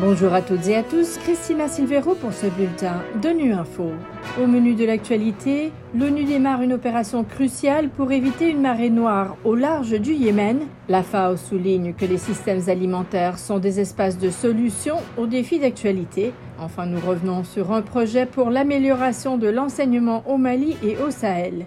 Bonjour à toutes et à tous, Christina Silvero pour ce bulletin de Nu Info. Au menu de l'actualité, l'ONU démarre une opération cruciale pour éviter une marée noire au large du Yémen. La FAO souligne que les systèmes alimentaires sont des espaces de solution aux défis d'actualité. Enfin, nous revenons sur un projet pour l'amélioration de l'enseignement au Mali et au Sahel.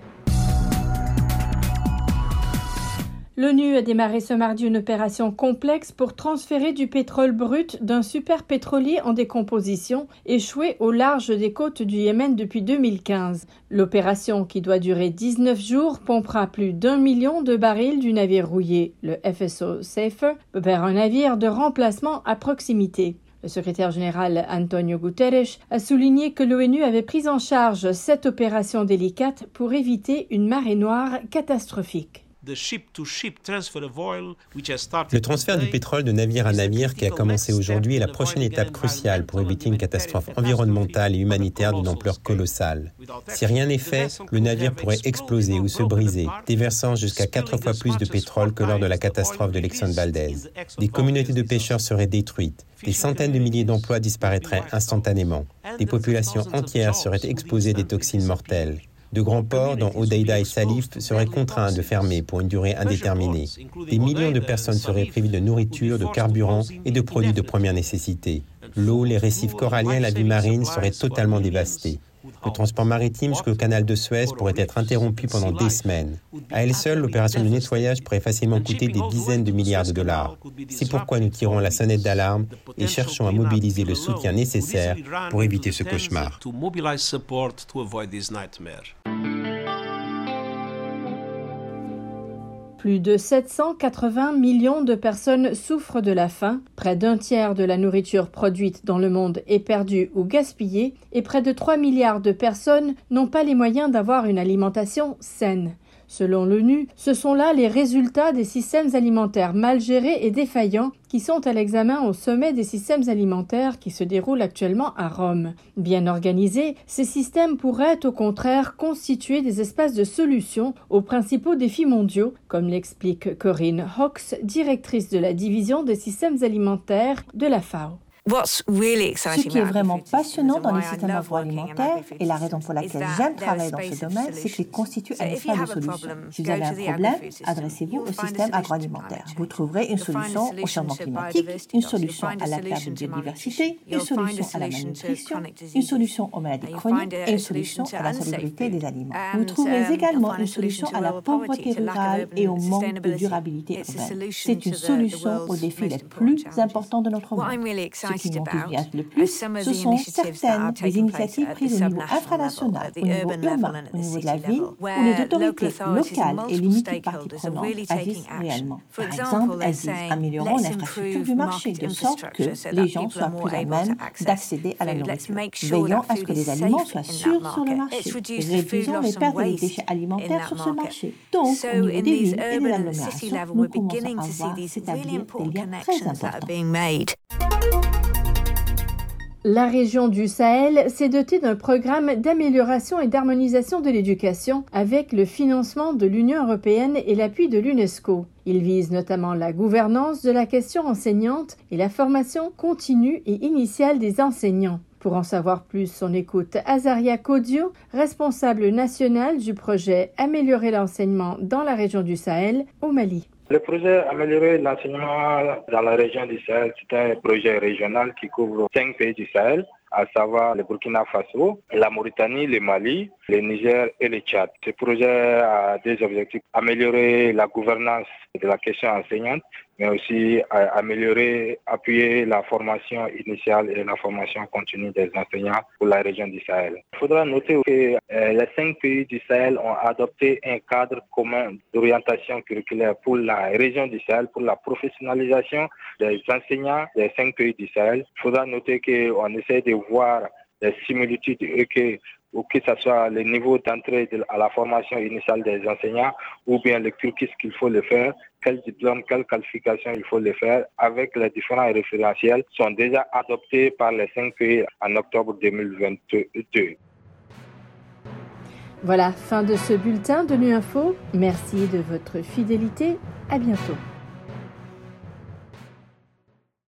L'ONU a démarré ce mardi une opération complexe pour transférer du pétrole brut d'un super pétrolier en décomposition échoué au large des côtes du Yémen depuis 2015. L'opération, qui doit durer 19 jours, pompera plus d'un million de barils du navire rouillé, le FSO Safer, vers un navire de remplacement à proximité. Le secrétaire général Antonio Guterres a souligné que l'ONU avait pris en charge cette opération délicate pour éviter une marée noire catastrophique. Le transfert du pétrole de navire à navire qui a commencé aujourd'hui est la prochaine étape cruciale pour éviter une catastrophe environnementale et humanitaire d'une ampleur colossale. Si rien n'est fait, le navire pourrait exploser ou se briser, déversant jusqu'à quatre fois plus de pétrole que lors de la catastrophe de l'Exxon Valdez. Des communautés de pêcheurs seraient détruites, des centaines de milliers d'emplois disparaîtraient instantanément, des populations entières seraient exposées à des toxines mortelles. De grands ports, dont Odeida et Salif, seraient contraints de fermer pour une durée indéterminée. Des millions de personnes seraient privées de nourriture, de carburant et de produits de première nécessité. L'eau, les récifs coralliens et la vie marine seraient totalement dévastés. Le transport maritime jusqu'au canal de Suez pourrait être interrompu pendant des semaines. À elle seule, l'opération de nettoyage pourrait facilement coûter des dizaines de milliards de dollars. C'est pourquoi nous tirons la sonnette d'alarme et cherchons à mobiliser le soutien nécessaire pour éviter ce cauchemar. Plus de 780 millions de personnes souffrent de la faim, près d'un tiers de la nourriture produite dans le monde est perdue ou gaspillée, et près de 3 milliards de personnes n'ont pas les moyens d'avoir une alimentation saine. Selon l'ONU, ce sont là les résultats des systèmes alimentaires mal gérés et défaillants qui sont à l'examen au sommet des systèmes alimentaires qui se déroulent actuellement à Rome. Bien organisés, ces systèmes pourraient au contraire constituer des espaces de solution aux principaux défis mondiaux, comme l'explique Corinne Hawks, directrice de la division des systèmes alimentaires de la FAO. Ce qui est vraiment passionnant dans les systèmes agroalimentaires et la raison pour laquelle j'aime travailler dans ce domaine, c'est qu'ils constituent un espace de solution. Si vous avez un problème, adressez-vous au système agroalimentaire. Vous trouverez une solution au changement climatique, une solution à la perte de biodiversité, une solution à la malnutrition, une solution aux maladies chroniques et une solution à la salubrité des aliments. Vous trouverez um, également une solution à la pauvreté rurale et au manque de durabilité urbaine. C'est une solution aux défis les plus importants de notre monde qui m'enthousiasme le plus, ce sont certaines des initiatives prises au niveau infranational, au niveau urbain, au niveau de la ville, où les autorités locales et les multiparties prenantes agissent réellement. Par exemple, elles disent améliorons l'infrastructure du marché de sorte que les gens soient plus à même d'accéder à la nourriture. Veillons à ce que les aliments soient sûrs sur le marché. Réduisons les pertes des déchets alimentaires sur ce marché. Donc, au niveau des villes et des agglomérations, nous commençons à voir s'établir des liens très importants. La région du Sahel s'est dotée d'un programme d'amélioration et d'harmonisation de l'éducation avec le financement de l'Union européenne et l'appui de l'UNESCO. Il vise notamment la gouvernance de la question enseignante et la formation continue et initiale des enseignants. Pour en savoir plus, on écoute Azaria Kodio, responsable national du projet Améliorer l'enseignement dans la région du Sahel au Mali. Le projet Améliorer l'enseignement dans la région du Sahel, c'est un projet régional qui couvre cinq pays du Sahel, à savoir le Burkina Faso, la Mauritanie, le Mali, le Niger et le Tchad. Ce projet a des objectifs améliorer la gouvernance de la question enseignante, mais aussi améliorer, appuyer la formation initiale et la formation continue des enseignants pour la région du Sahel. Il faudra noter que euh, les cinq pays du Sahel ont adopté un cadre commun d'orientation curriculaire pour la région du Sahel, pour la professionnalisation des enseignants des cinq pays du Sahel. Il faudra noter qu'on essaie de voir les similitudes et que ou que ce soit le niveau d'entrée à la formation initiale des enseignants, ou bien le cursus qu'il faut le faire, quel diplôme, quelle qualification il faut le faire, avec les différents référentiels, sont déjà adoptés par les cinq pays en octobre 2022. Voilà, fin de ce bulletin de Nu Info. Merci de votre fidélité. À bientôt.